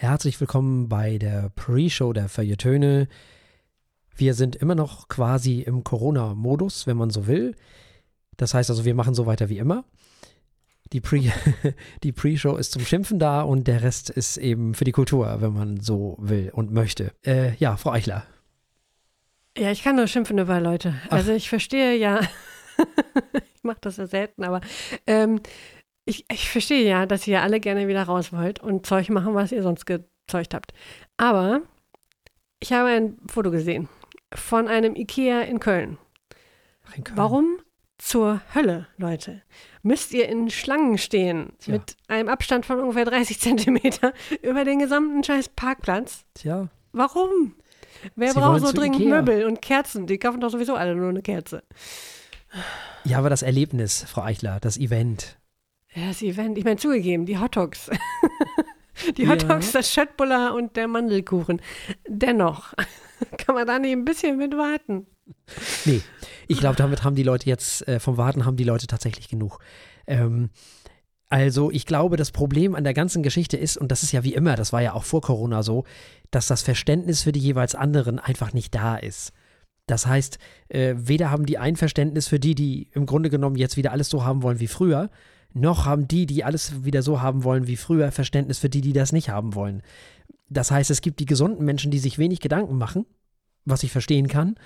Herzlich willkommen bei der Pre-Show der Feuilletöne. Wir sind immer noch quasi im Corona-Modus, wenn man so will. Das heißt also, wir machen so weiter wie immer. Die Pre- die Pre-Show ist zum Schimpfen da und der Rest ist eben für die Kultur, wenn man so will und möchte. Äh, ja, Frau Eichler. Ja, ich kann nur schimpfen über Leute. Also ich verstehe ja, ich mache das ja selten, aber ähm, ich, ich verstehe ja, dass ihr alle gerne wieder raus wollt und Zeug machen, was ihr sonst gezeugt habt. Aber ich habe ein Foto gesehen von einem Ikea in Köln. In Köln. Warum zur Hölle, Leute? Müsst ihr in Schlangen stehen Tja. mit einem Abstand von ungefähr 30 Zentimeter über den gesamten scheiß Parkplatz? Tja, Warum? Wer Sie braucht so dringend Ikea. Möbel und Kerzen? Die kaufen doch sowieso alle nur eine Kerze. ja, aber das Erlebnis, Frau Eichler, das Event. Ja, das Event. Ich meine, zugegeben, die Hotdogs. die Ja. Hotdogs, das Schöttbuller und der Mandelkuchen. Dennoch kann man da nicht ein bisschen mit warten. Nee, ich glaube, damit haben die Leute jetzt, äh, vom Warten haben die Leute tatsächlich genug. Ähm, also ich glaube, das Problem an der ganzen Geschichte ist, und das ist ja wie immer, das war ja auch vor Corona so, dass das Verständnis für die jeweils anderen einfach nicht da ist. Das heißt, äh, weder haben die ein Verständnis für die, die im Grunde genommen jetzt wieder alles so haben wollen wie früher, noch haben die, die alles wieder so haben wollen wie früher, Verständnis für die, die das nicht haben wollen. Das heißt, es gibt die gesunden Menschen, die sich wenig Gedanken machen, was ich verstehen kann,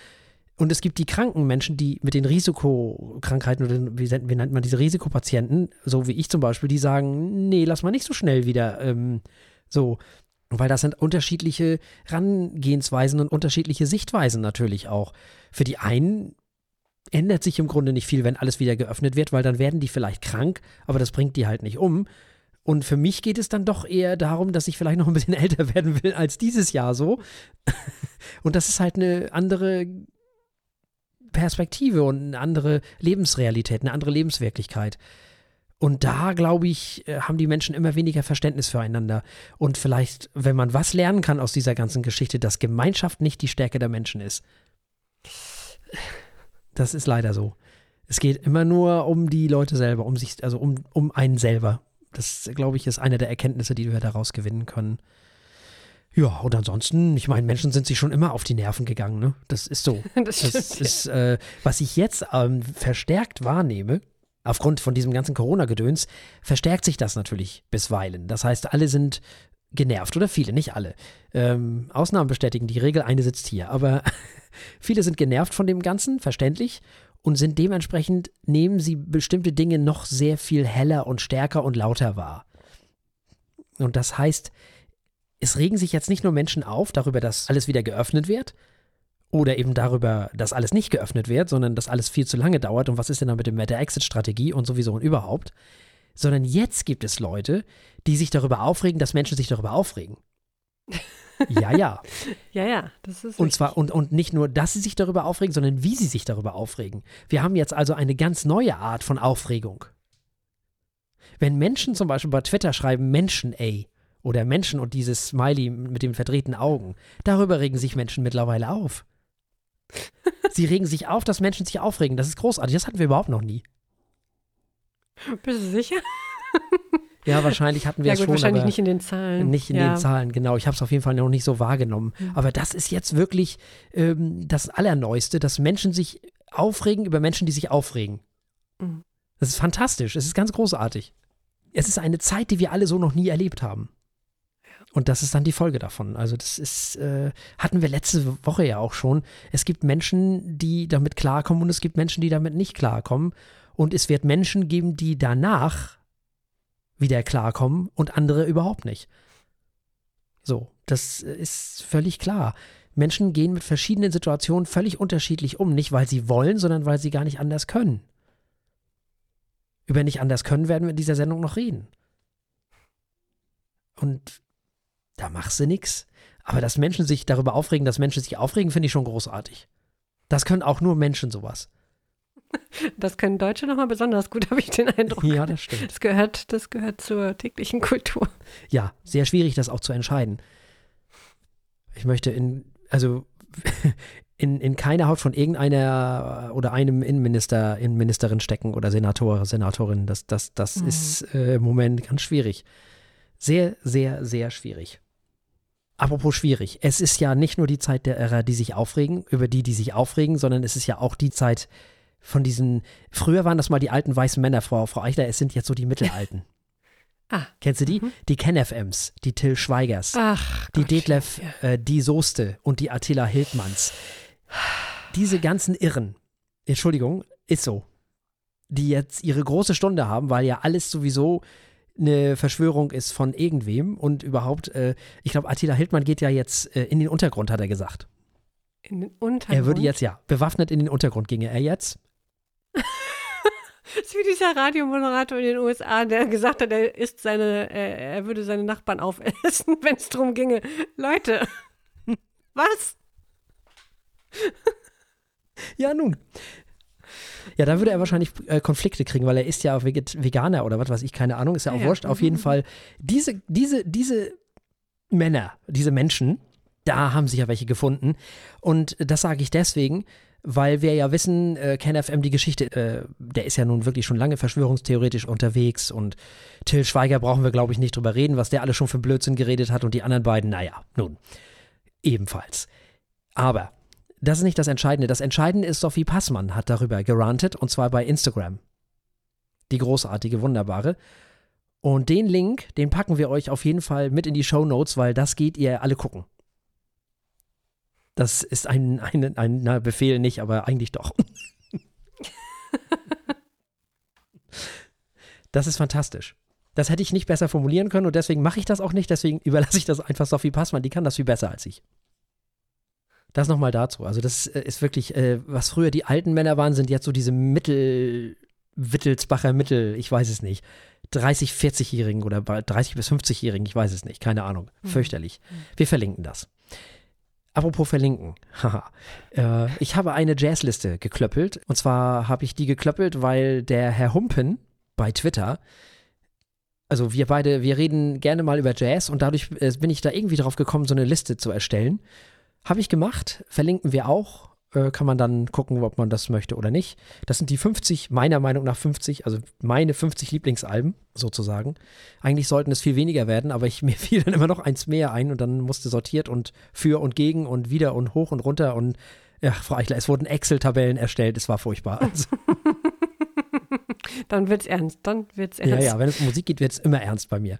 und es gibt die kranken Menschen, die mit den Risikokrankheiten oder wie, wie nennt man diese Risikopatienten, so wie ich zum Beispiel, die sagen, nee, lass mal nicht so schnell wieder ähm, so. Weil das sind unterschiedliche Rangehensweisen und unterschiedliche Sichtweisen natürlich auch. Für die einen ändert sich im Grunde nicht viel, wenn alles wieder geöffnet wird, weil dann werden die vielleicht krank, aber das bringt die halt nicht um. Und für mich geht es dann doch eher darum, dass ich vielleicht noch ein bisschen älter werden will als dieses Jahr so. Und das ist halt eine andere Perspektive und eine andere Lebensrealität, eine andere Lebenswirklichkeit. Und da, glaube ich, äh, haben die Menschen immer weniger Verständnis füreinander. Und vielleicht, wenn man was lernen kann aus dieser ganzen Geschichte, dass Gemeinschaft nicht die Stärke der Menschen ist. Das ist leider so. Es geht immer nur um die Leute selber, um sich, also um, um einen selber. Das, glaube ich, ist eine der Erkenntnisse, die wir daraus gewinnen können. Ja, und ansonsten, ich meine, Menschen sind sich schon immer auf die Nerven gegangen, ne? Das ist so. Das. Das ist, äh, was ich jetzt ähm, verstärkt wahrnehme, aufgrund von diesem ganzen Corona-Gedöns, verstärkt sich das natürlich bisweilen. Das heißt, alle sind genervt oder viele, nicht alle. Ähm, Ausnahmen bestätigen die Regel, eine sitzt hier. Aber viele sind genervt von dem Ganzen, verständlich, und sind dementsprechend, nehmen sie bestimmte Dinge noch sehr viel heller und stärker und lauter wahr. Und das heißt, es regen sich jetzt nicht nur Menschen auf darüber, dass alles wieder geöffnet wird, oder eben darüber, dass alles nicht geöffnet wird, sondern dass alles viel zu lange dauert und was ist denn da mit dem- mit der Exit-Strategie und sowieso und überhaupt, sondern jetzt gibt es Leute, die sich darüber aufregen, dass Menschen sich darüber aufregen. Ja, ja. Ja, ja, das ist. Und richtig. zwar, und, und nicht nur, dass sie sich darüber aufregen, sondern wie sie sich darüber aufregen. Wir haben jetzt also eine ganz neue Art von Aufregung. Wenn Menschen zum Beispiel bei Twitter schreiben Menschen, ey, oder Menschen und dieses Smiley mit den verdrehten Augen, darüber regen sich Menschen mittlerweile auf. Sie regen sich auf, dass Menschen sich aufregen. Das ist großartig. Das hatten wir überhaupt noch nie. Bist du sicher? Ja, wahrscheinlich hatten wir Ja, es gut, schon, wahrscheinlich nicht in den Zahlen. Nicht in ja. den Zahlen, genau. Ich habe es auf jeden Fall noch nicht so wahrgenommen. Mhm. Aber das ist jetzt wirklich ähm, das Allerneueste, dass Menschen sich aufregen über Menschen, die sich aufregen. Mhm. Das ist fantastisch. Es ist ganz großartig. Es ist eine Zeit, die wir alle so noch nie erlebt haben. Und das ist dann die Folge davon. Also das ist, äh, hatten wir letzte Woche ja auch schon. Es gibt Menschen, die damit klarkommen und es gibt Menschen, die damit nicht klarkommen. Und es wird Menschen geben, die danach wieder klarkommen und andere überhaupt nicht. So, das ist völlig klar. Menschen gehen mit verschiedenen Situationen völlig unterschiedlich um, nicht weil sie wollen, sondern weil sie gar nicht anders können. Über nicht anders können werden wir in dieser Sendung noch reden. Und da machst du nix. Aber dass Menschen sich darüber aufregen, dass Menschen sich aufregen, finde ich schon großartig. Das können auch nur Menschen sowas. Das können Deutsche nochmal besonders gut, habe ich den Eindruck. Ja, das stimmt. Das gehört, das gehört zur täglichen Kultur. Ja, sehr schwierig, das auch zu entscheiden. Ich möchte in, also in, in keine Haut von irgendeiner oder einem Innenminister, Innenministerin stecken oder Senator, Senatorin. Das, das, das Mhm. ist äh, im Moment ganz schwierig. Sehr, sehr, sehr schwierig. Apropos schwierig. Es ist ja nicht nur die Zeit derer, die sich aufregen, über die, die sich aufregen, sondern es ist ja auch die Zeit von diesen. Früher waren das mal die alten weißen Männer, Frau, Frau Eichler, es sind jetzt so die Mittelalten. Ah. Kennst du die? Mhm. Die Ken-FMs, die Till Schweigers, Ach, die Detlef, ja. äh, die Soeste und die Attila Hildmanns. Diese ganzen Irren, Entschuldigung, ist so, die jetzt ihre große Stunde haben, weil ja alles sowieso eine Verschwörung ist von irgendwem und überhaupt, äh, ich glaube, Attila Hildmann geht ja jetzt äh, in den Untergrund, hat er gesagt. In den Untergrund? Er würde jetzt, ja, bewaffnet in den Untergrund ginge er jetzt. Das ist wie dieser Radiomoderator in den USA, der gesagt hat, er isst seine, äh, er würde seine Nachbarn aufessen, wenn es darum ginge. Leute, was? ja, nun. Ja, da würde er wahrscheinlich äh, Konflikte kriegen, weil er ist ja Veganer oder was weiß ich, keine Ahnung, ist ja auch ja, wurscht. Auf jeden mhm. Fall, diese, diese, diese Männer, diese Menschen, da haben sich ja welche gefunden. Und das sage ich deswegen, weil wir ja wissen, äh, KenFM, die Geschichte, äh, der ist ja nun wirklich schon lange verschwörungstheoretisch unterwegs und Till Schweiger brauchen wir, glaube ich, nicht drüber reden, was der alle schon für Blödsinn geredet hat und die anderen beiden, naja, nun, ebenfalls. Aber das ist nicht das Entscheidende. Das Entscheidende ist, Sophie Passmann hat darüber gerantet und zwar bei Instagram. Die großartige, wunderbare. Und den Link, den packen wir euch auf jeden Fall mit in die Show Notes, weil das geht ihr alle gucken. Das ist ein, ein, ein na, Befehl nicht, aber eigentlich doch. das ist fantastisch. Das hätte ich nicht besser formulieren können und deswegen mache ich das auch nicht. Deswegen überlasse ich das einfach Sophie Passmann. Die kann das viel besser als ich. Das nochmal dazu. Also, das ist wirklich, äh, was früher die alten Männer waren, sind jetzt so diese Mittel, Wittelsbacher Mittel, ich weiß es nicht. 30, 40-Jährigen oder 30 bis 50-Jährigen, ich weiß es nicht, keine Ahnung. Mhm. Fürchterlich. Wir verlinken das. Apropos verlinken. Haha. äh, ich habe eine Jazzliste geklöppelt. Und zwar habe ich die geklöppelt, weil der Herr Humpen bei Twitter, also wir beide, wir reden gerne mal über Jazz und dadurch äh, bin ich da irgendwie drauf gekommen, so eine Liste zu erstellen. Habe ich gemacht, verlinken wir auch äh, kann man dann gucken, ob man das möchte oder nicht. Das sind die 50, meiner Meinung nach 50, also meine 50 Lieblingsalben sozusagen. Eigentlich sollten es viel weniger werden, aber ich, mir fiel dann immer noch eins mehr ein und dann musste sortiert und für und gegen und wieder und hoch und runter und ja, Frau Eichler, es wurden Excel-Tabellen erstellt, es war furchtbar. Also. Dann wird's ernst, dann wird's ernst. Ja, ja, wenn es um Musik geht, wird es immer ernst bei mir.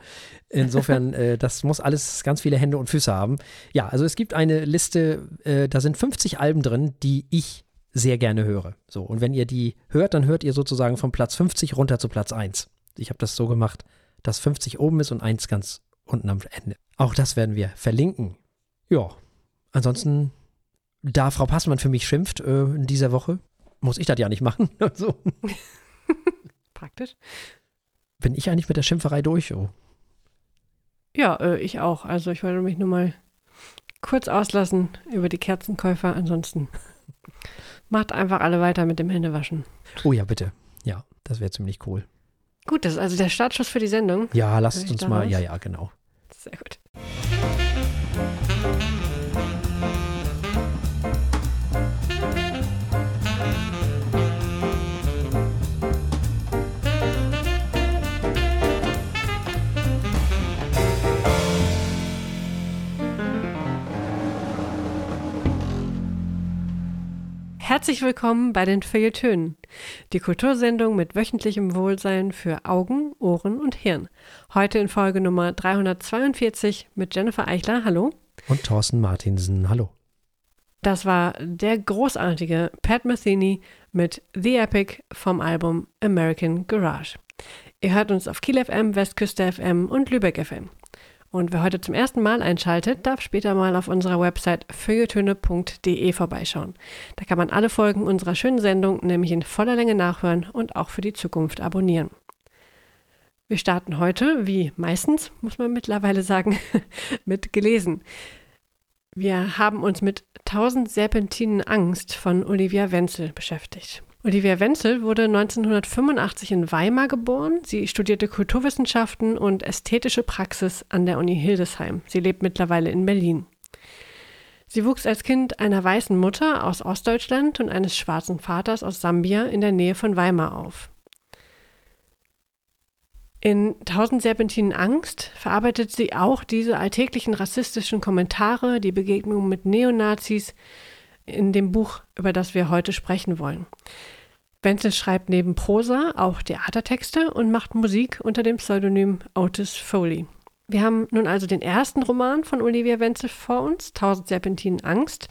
Insofern, äh, das muss alles ganz viele Hände und Füße haben. Ja, also es gibt eine Liste, äh, da sind 50 Alben drin, die ich sehr gerne höre. So, und wenn ihr die hört, dann hört ihr sozusagen von Platz 50 runter zu Platz 1. Ich habe das so gemacht, dass 50 oben ist und 1 ganz unten am Ende. Auch das werden wir verlinken. Ja, ansonsten, da Frau Passmann für mich schimpft äh, in dieser Woche, muss ich das ja nicht machen. Also. Praktisch. Bin ich eigentlich mit der Schimpferei durch? Oh. Ja, äh, ich auch. Also ich wollte mich nur mal kurz auslassen über die Kerzenkäufer. Ansonsten macht einfach alle weiter mit dem Händewaschen. Oh ja, bitte. Ja, das wäre ziemlich cool. Gut, das ist also der Startschuss für die Sendung. Ja, lasst uns mal. Ja, ja, genau. Sehr gut. Herzlich willkommen bei den Feuilletönen, die Kultursendung mit wöchentlichem Wohlsein für Augen, Ohren und Hirn. Heute in Folge Nummer 342 mit Jennifer Eichler, hallo. Und Thorsten Martinsen, hallo. Das war der großartige Pat Metheny mit The Epic vom Album American Garage. Ihr hört uns auf Kiel FM, Westküste FM und Lübeck FM. Und wer heute zum ersten Mal einschaltet, darf später mal auf unserer Website feuilletöne.de vorbeischauen. Da kann man alle Folgen unserer schönen Sendung nämlich in voller Länge nachhören und auch für die Zukunft abonnieren. Wir starten heute, wie meistens, muss man mittlerweile sagen, mit gelesen. Wir haben uns mit 1000 Serpentinen Angst von Olivia Wenzel beschäftigt. Olivia Wenzel wurde 1985 in Weimar geboren. Sie studierte Kulturwissenschaften und ästhetische Praxis an der Uni Hildesheim. Sie lebt mittlerweile in Berlin. Sie wuchs als Kind einer weißen Mutter aus Ostdeutschland und eines schwarzen Vaters aus Sambia in der Nähe von Weimar auf. In Tausend Serpentinen Angst verarbeitet sie auch diese alltäglichen rassistischen Kommentare, die Begegnung mit Neonazis in dem Buch, über das wir heute sprechen wollen. Wenzel schreibt neben Prosa auch Theatertexte und macht Musik unter dem Pseudonym Otis Foley. Wir haben nun also den ersten Roman von Olivia Wenzel vor uns, Tausend Serpentinen Angst.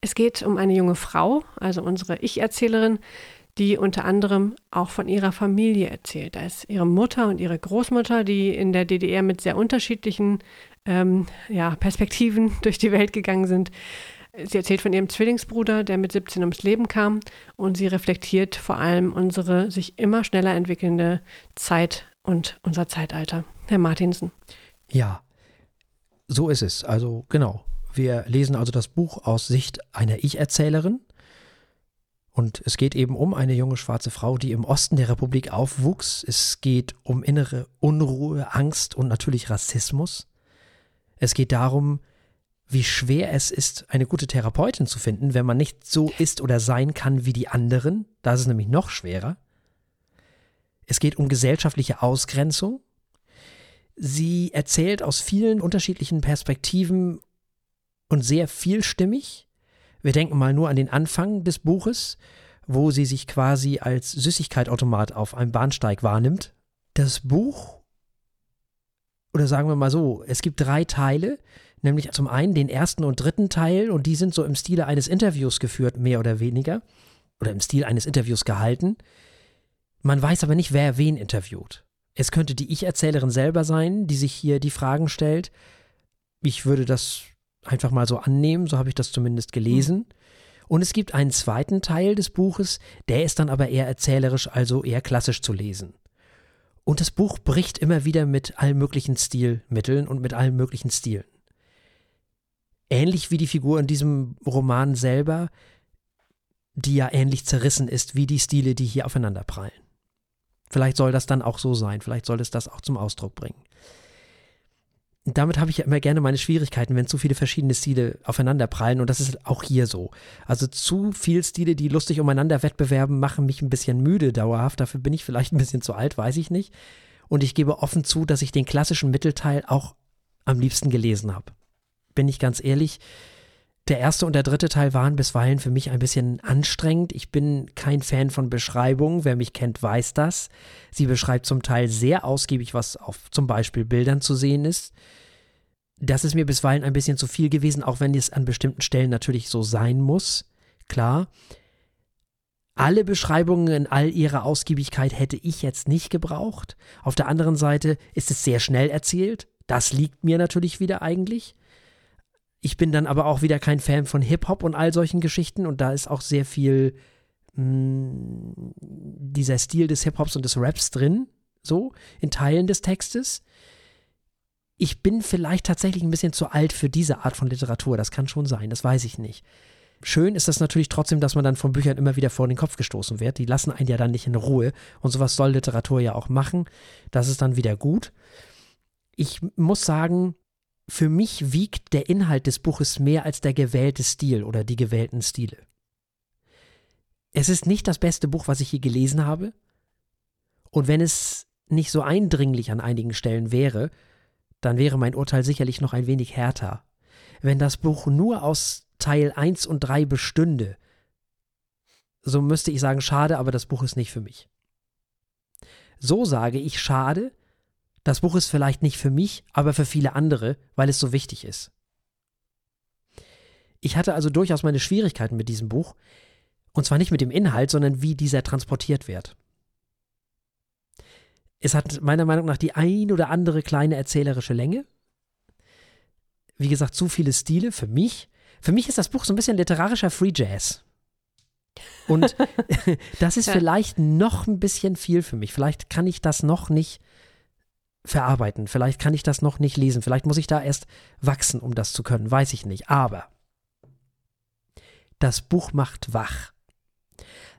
Es geht um eine junge Frau, also unsere Ich-Erzählerin, die unter anderem auch von ihrer Familie erzählt. Da ist ihre Mutter und ihre Großmutter, die in der DDR mit sehr unterschiedlichen ähm, ja, Perspektiven durch die Welt gegangen sind. Sie erzählt von ihrem Zwillingsbruder, der mit 17 ums Leben kam und sie reflektiert vor allem unsere sich immer schneller entwickelnde Zeit und unser Zeitalter. Herr Martinsen. Ja, so ist es. Also genau. Wir lesen also das Buch aus Sicht einer Ich-Erzählerin und es geht eben um eine junge schwarze Frau, die im Osten der Republik aufwuchs. Es geht um innere Unruhe, Angst und natürlich Rassismus. Es geht darum, wie schwer es ist, eine gute Therapeutin zu finden, wenn man nicht so ist oder sein kann wie die anderen. Da ist es nämlich noch schwerer. Es geht um gesellschaftliche Ausgrenzung. Sie erzählt aus vielen unterschiedlichen Perspektiven und sehr vielstimmig. Wir denken mal nur an den Anfang des Buches, wo sie sich quasi als Süßigkeitautomat auf einem Bahnsteig wahrnimmt. Das Buch, oder sagen wir mal so, es gibt drei Teile, nämlich zum einen den ersten und dritten Teil, und die sind so im Stile eines Interviews geführt, mehr oder weniger, oder im Stil eines Interviews gehalten. Man weiß aber nicht, wer wen interviewt. Es könnte die Ich-Erzählerin selber sein, die sich hier die Fragen stellt. Ich würde das einfach mal so annehmen, so habe ich das zumindest gelesen. Und es gibt einen zweiten Teil des Buches, der ist dann aber eher erzählerisch, also eher klassisch zu lesen. Und das Buch bricht immer wieder mit allen möglichen Stilmitteln und mit allen möglichen Stilen. Ähnlich wie die Figur in diesem Roman selber, die ja ähnlich zerrissen ist wie die Stile, die hier aufeinanderprallen. Vielleicht soll das dann auch so sein, vielleicht soll es das auch zum Ausdruck bringen damit habe ich ja immer gerne meine Schwierigkeiten, wenn zu viele verschiedene Stile aufeinanderprallen und das ist auch hier so. Also zu viele Stile, die lustig umeinander wettbewerben, machen mich ein bisschen müde dauerhaft. Dafür bin ich vielleicht ein bisschen zu alt, weiß ich nicht. Und ich gebe offen zu, dass ich den klassischen Mittelteil auch am liebsten gelesen habe. Bin ich ganz ehrlich. Der erste und der dritte Teil waren bisweilen für mich ein bisschen anstrengend. Ich bin kein Fan von Beschreibungen. Wer mich kennt, weiß das. Sie beschreibt zum Teil sehr ausgiebig, was auf zum Beispiel Bildern zu sehen ist. Das ist mir bisweilen ein bisschen zu viel gewesen, auch wenn es an bestimmten Stellen natürlich so sein muss. Klar. Alle Beschreibungen in all ihrer Ausgiebigkeit hätte ich jetzt nicht gebraucht. Auf der anderen Seite ist es sehr schnell erzählt. Das liegt mir natürlich wieder eigentlich. Ich bin dann aber auch wieder kein Fan von Hip-Hop und all solchen Geschichten und da ist auch sehr viel mh, hm, dieser Stil des Hip-Hops und des Raps drin, so in Teilen des Textes. Ich bin vielleicht tatsächlich ein bisschen zu alt für diese Art von Literatur, das kann schon sein, das weiß ich nicht. Schön ist das natürlich trotzdem, dass man dann von Büchern immer wieder vor den Kopf gestoßen wird. Die lassen einen ja dann nicht in Ruhe. Und sowas soll Literatur ja auch machen. Das ist dann wieder gut. Ich muss sagen, für mich wiegt der Inhalt des Buches mehr als der gewählte Stil oder die gewählten Stile. Es ist nicht das beste Buch, was ich je gelesen habe. Und wenn es nicht so eindringlich an einigen Stellen wäre, dann wäre mein Urteil sicherlich noch ein wenig härter. Wenn das Buch nur aus Teil 1 und 3 bestünde, so müsste ich sagen, schade, aber das Buch ist nicht für mich. So sage ich schade, das Buch ist vielleicht nicht für mich, aber für viele andere, weil es so wichtig ist. Ich hatte also durchaus meine Schwierigkeiten mit diesem Buch, und zwar nicht mit dem Inhalt, sondern wie dieser transportiert wird. Es hat meiner Meinung nach die ein oder andere kleine erzählerische Länge. Wie gesagt, zu viele Stile für mich. Für mich ist das Buch so ein bisschen literarischer Free Jazz. Und das ist vielleicht noch ein bisschen viel für mich. Vielleicht kann ich das noch nicht verarbeiten. Vielleicht kann ich das noch nicht lesen. Vielleicht muss ich da erst wachsen, um das zu können. Weiß ich nicht. Aber das Buch macht wach.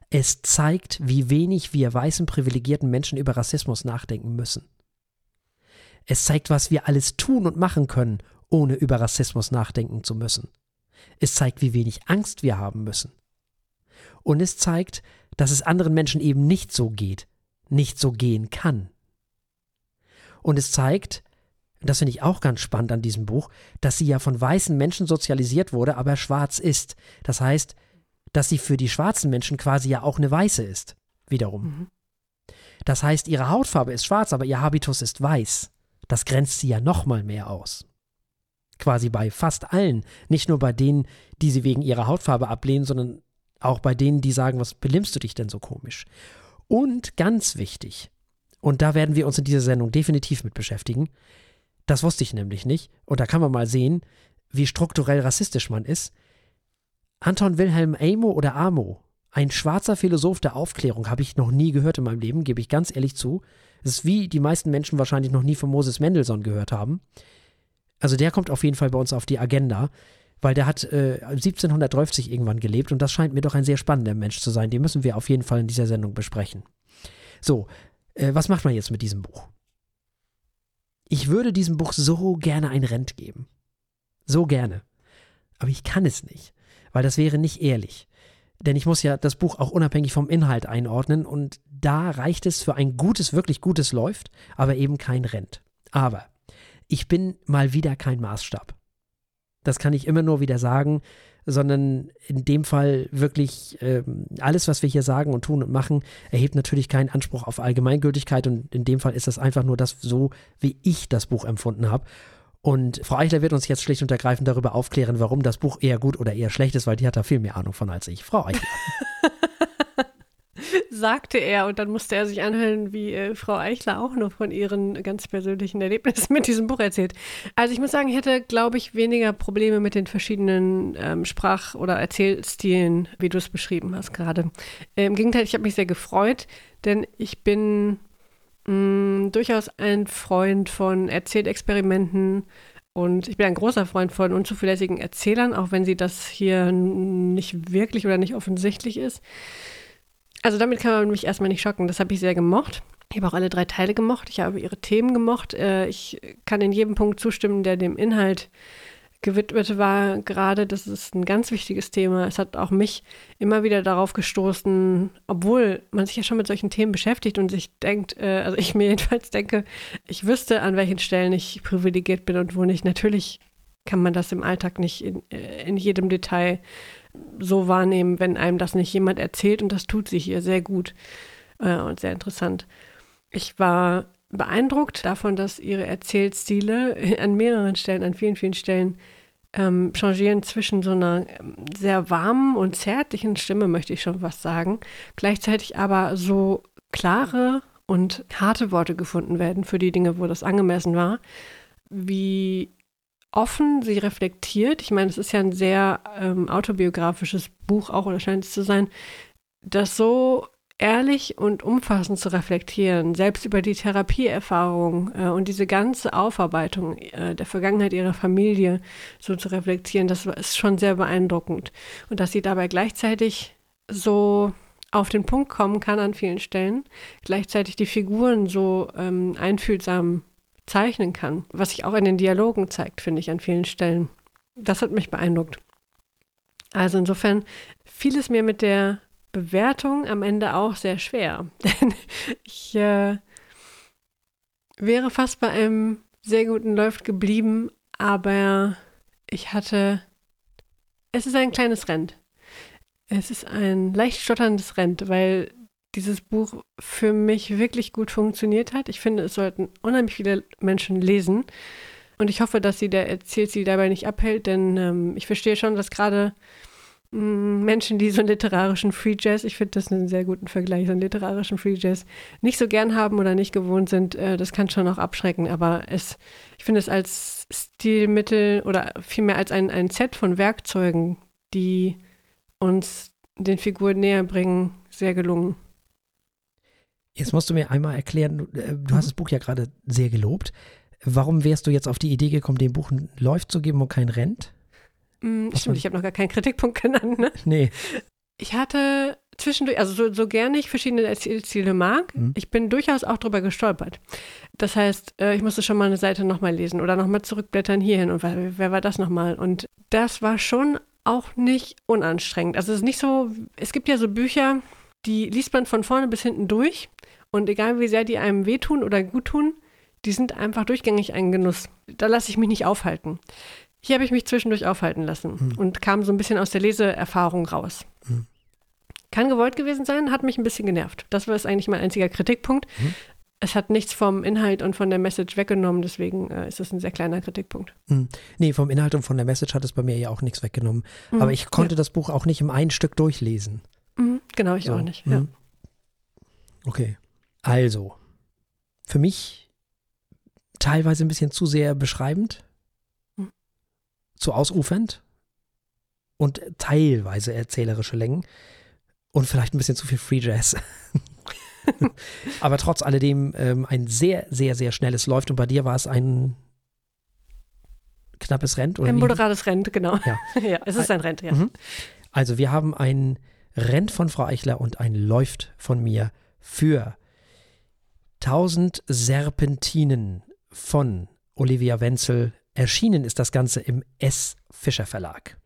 Es zeigt, wie wenig wir weißen privilegierten Menschen über Rassismus nachdenken müssen. Es zeigt, was wir alles tun und machen können, ohne über Rassismus nachdenken zu müssen. Es zeigt, wie wenig Angst wir haben müssen. Und es zeigt, dass es anderen Menschen eben nicht so geht, nicht so gehen kann. Und es zeigt, das finde ich auch ganz spannend an diesem Buch, dass sie ja von weißen Menschen sozialisiert wurde, aber schwarz ist. Das heißt, dass sie für die schwarzen Menschen quasi ja auch eine weiße ist. Wiederum. Mhm. Das heißt, ihre Hautfarbe ist schwarz, aber ihr Habitus ist weiß. Das grenzt sie ja nochmal mehr aus. Quasi bei fast allen. Nicht nur bei denen, die sie wegen ihrer Hautfarbe ablehnen, sondern auch bei denen, die sagen, was belimmst du dich denn so komisch? Und ganz wichtig, und da werden wir uns in dieser Sendung definitiv mit beschäftigen, das wusste ich nämlich nicht, und da kann man mal sehen, wie strukturell rassistisch man ist. Anton Wilhelm Amo oder Amo, ein schwarzer Philosoph der Aufklärung, habe ich noch nie gehört in meinem Leben, gebe ich ganz ehrlich zu. Es ist wie die meisten Menschen wahrscheinlich noch nie von Moses Mendelssohn gehört haben. Also der kommt auf jeden Fall bei uns auf die Agenda, weil der hat äh, 1730 irgendwann gelebt und das scheint mir doch ein sehr spannender Mensch zu sein. Den müssen wir auf jeden Fall in dieser Sendung besprechen. So, äh, was macht man jetzt mit diesem Buch? Ich würde diesem Buch so gerne ein Rent geben. So gerne. Aber ich kann es nicht, weil das wäre nicht ehrlich. Denn ich muss ja das Buch auch unabhängig vom Inhalt einordnen und da reicht es für ein gutes, wirklich gutes läuft, aber eben kein Rent. Aber ich bin mal wieder kein Maßstab. Das kann ich immer nur wieder sagen, sondern in dem Fall wirklich äh, alles, was wir hier sagen und tun und machen, erhebt natürlich keinen Anspruch auf Allgemeingültigkeit und in dem Fall ist das einfach nur das so, wie ich das Buch empfunden habe. Und Frau Eichler wird uns jetzt schlicht und ergreifend darüber aufklären, warum das Buch eher gut oder eher schlecht ist, weil die hat da viel mehr Ahnung von als ich. Frau Eichler. Sagte er und dann musste er sich anhören, wie äh, Frau Eichler auch noch von ihren ganz persönlichen Erlebnissen mit diesem Buch erzählt. Also ich muss sagen, ich hätte, glaube ich, weniger Probleme mit den verschiedenen ähm, Sprach- oder Erzählstilen, wie du es beschrieben hast gerade. Äh, Im Gegenteil, ich habe mich sehr gefreut, denn ich bin mh, mm, durchaus ein Freund von Erzählexperimenten und ich bin ein großer Freund von unzuverlässigen Erzählern, auch wenn sie das hier nicht wirklich oder nicht offensichtlich ist. Also damit kann man mich erstmal nicht schocken. Das habe ich sehr gemocht. Ich habe auch alle drei Teile gemocht. Ich habe ihre Themen gemocht. Äh, ich kann in jedem Punkt zustimmen, der dem Inhalt gewidmet war. Gerade das ist ein ganz wichtiges Thema. Es hat auch mich immer wieder darauf gestoßen, obwohl man sich ja schon mit solchen Themen beschäftigt und sich denkt, äh, also ich mir jedenfalls denke, ich wüsste, an welchen Stellen ich privilegiert bin und wo nicht. Natürlich kann man das im Alltag nicht in, äh, in jedem Detail so wahrnehmen, wenn einem das nicht jemand erzählt und das tut sie hier sehr gut äh, und sehr interessant. Ich war beeindruckt davon, dass ihre Erzählstile an mehreren Stellen, an vielen, vielen Stellen ähm, changieren zwischen so einer ähm, sehr warmen und zärtlichen Stimme, möchte ich schon was sagen, gleichzeitig aber so klare und harte Worte gefunden werden für die Dinge, wo das angemessen war, wie offen sie reflektiert. Ich meine, es ist ja ein sehr ähm, autobiografisches Buch auch, oder scheint es zu sein, das so ehrlich und umfassend zu reflektieren, selbst über die Therapieerfahrung äh, und diese ganze Aufarbeitung äh, der Vergangenheit ihrer Familie so zu reflektieren, das ist schon sehr beeindruckend. Und dass sie dabei gleichzeitig so auf den Punkt kommen kann an vielen Stellen, gleichzeitig die Figuren so ähm, einfühlsam zeichnen kann, was sich auch in den Dialogen zeigt, finde ich an vielen Stellen. Das hat mich beeindruckt. Also insofern fiel es mir mit der Bewertung am Ende auch sehr schwer. Denn ich äh, wäre fast bei einem sehr guten Läuft geblieben, aber ich hatte. Es ist ein kleines Rent. Es ist ein leicht stotterndes Rent, weil dieses Buch für mich wirklich gut funktioniert hat. Ich finde, es sollten unheimlich viele Menschen lesen. Und ich hoffe, dass sie der erzählt sie dabei nicht abhält, denn ähm, ich verstehe schon, dass gerade Mm, Menschen, die so einen literarischen Free Jazz, ich finde das einen sehr guten Vergleich, so einen literarischen Free Jazz, nicht so gern haben oder nicht gewohnt sind, äh, das kann schon auch abschrecken. Aber es, ich finde es als Stilmittel oder vielmehr als ein, ein Set von Werkzeugen, die uns den Figuren näher bringen, sehr gelungen. Jetzt musst du mir einmal erklären, du, äh, du hast das Buch ja gerade sehr gelobt. Warum wärst du jetzt auf die Idee gekommen, dem Buch ein Läuft zu geben und kein Rent? Mm, stimmt, ich habe noch gar keinen Kritikpunkt genannt. Ne? Nee. Ich hatte zwischendurch, also so, so gerne ich verschiedene Erzählziele mag, mhm. ich bin durchaus auch drüber gestolpert. Das heißt, äh, ich musste schon mal eine Seite nochmal lesen oder nochmal zurückblättern hierhin und wer, wer war das nochmal? Und das war schon auch nicht unanstrengend. Also es ist nicht so, es gibt ja so Bücher, die liest man von vorne bis hinten durch und egal wie sehr die einem wehtun oder gut tun, die sind einfach durchgängig ein Genuss. Da lasse ich mich nicht aufhalten. Hier habe ich mich zwischendurch aufhalten lassen mhm. und kam so ein bisschen aus der Leseerfahrung raus. Mhm. Kann gewollt gewesen sein, hat mich ein bisschen genervt. Das war eigentlich mein einziger Kritikpunkt. Mhm. Es hat nichts vom Inhalt und von der Message weggenommen, deswegen äh, ist es ein sehr kleiner Kritikpunkt. Mhm. Nee, vom Inhalt und von der Message hat es bei mir ja auch nichts weggenommen. Mhm. Aber ich konnte ja. das Buch auch nicht im einen Stück durchlesen. Mhm. Genau, ich so. auch nicht. Ja. Okay. Also, für mich teilweise ein bisschen zu sehr beschreibend, hm. zu ausufernd und teilweise erzählerische Längen und vielleicht ein bisschen zu viel Free Jazz. Aber trotz alledem ähm, ein sehr, sehr, sehr schnelles läuft und bei dir war es ein knappes Rent? Oder ein moderates Rent, genau. Ja, ja es ist ein Rent, ja. Mhm. Also wir haben ein Rent von Frau Eichler und ein Läuft von mir für 1000 Serpentinen von Olivia Wenzel. Erschienen ist das Ganze im S. Fischer Verlag.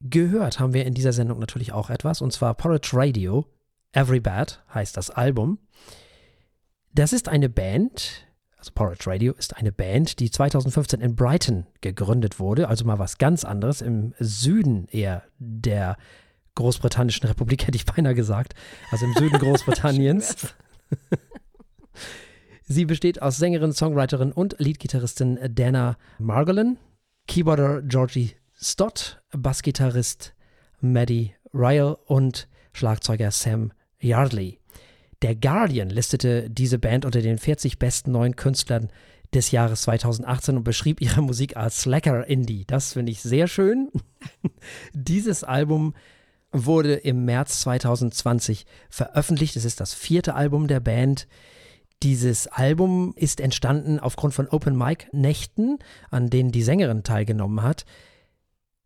Gehört haben wir in dieser Sendung natürlich auch etwas, und zwar Porridge Radio. Every Bad heißt das Album. Das ist eine Band, also Porridge Radio ist eine Band, die 2015 in Brighton gegründet wurde, also mal was ganz anderes, im Süden eher der Großbritannischen Republik, hätte ich beinahe gesagt, also im Süden Großbritanniens. Sie besteht aus Sängerin, Songwriterin und Leadgitarristin Dana Margolin, Keyboarder Georgie Stott, Bassgitarrist Maddie Ryle und Schlagzeuger Sam Yardley. Der Guardian listete diese Band unter den 40 besten neuen Künstlern des Jahres 2018 und beschrieb ihre Musik als Slacker Indie. Das finde ich sehr schön. Dieses Album wurde im März 2020 veröffentlicht. Es ist das vierte Album der Band. Dieses Album ist entstanden aufgrund von Open Mic Nächten, an denen die Sängerin teilgenommen hat.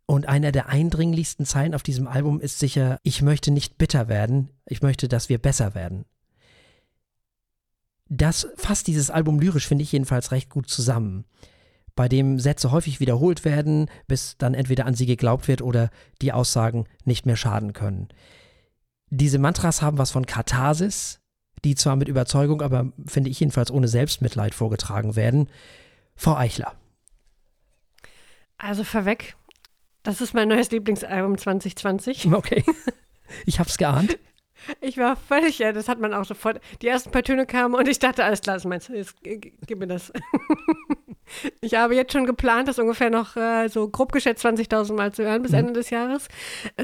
Und einer der eindringlichsten Zeilen auf diesem Album ist sicher, ich möchte nicht bitter werden, ich möchte, dass wir besser werden. Das fasst dieses Album lyrisch, finde ich jedenfalls recht gut zusammen, bei dem Sätze häufig wiederholt werden, bis dann entweder an sie geglaubt wird oder die Aussagen nicht mehr schaden können. Diese Mantras haben was von Katharsis, die zwar mit Überzeugung, aber finde ich jedenfalls ohne Selbstmitleid vorgetragen werden. Frau Eichler. Also vorweg, das ist mein neues Lieblingsalbum 2020. Okay. Ich hab's geahnt. Ich war völlig, ja, das hat man auch sofort. Die ersten paar Töne kamen und ich dachte, alles klar, das meinst du, jetzt gib mir das. Ich habe jetzt schon geplant, das ungefähr noch äh, so grob geschätzt 20.000 Mal zu hören bis mhm. Ende des Jahres.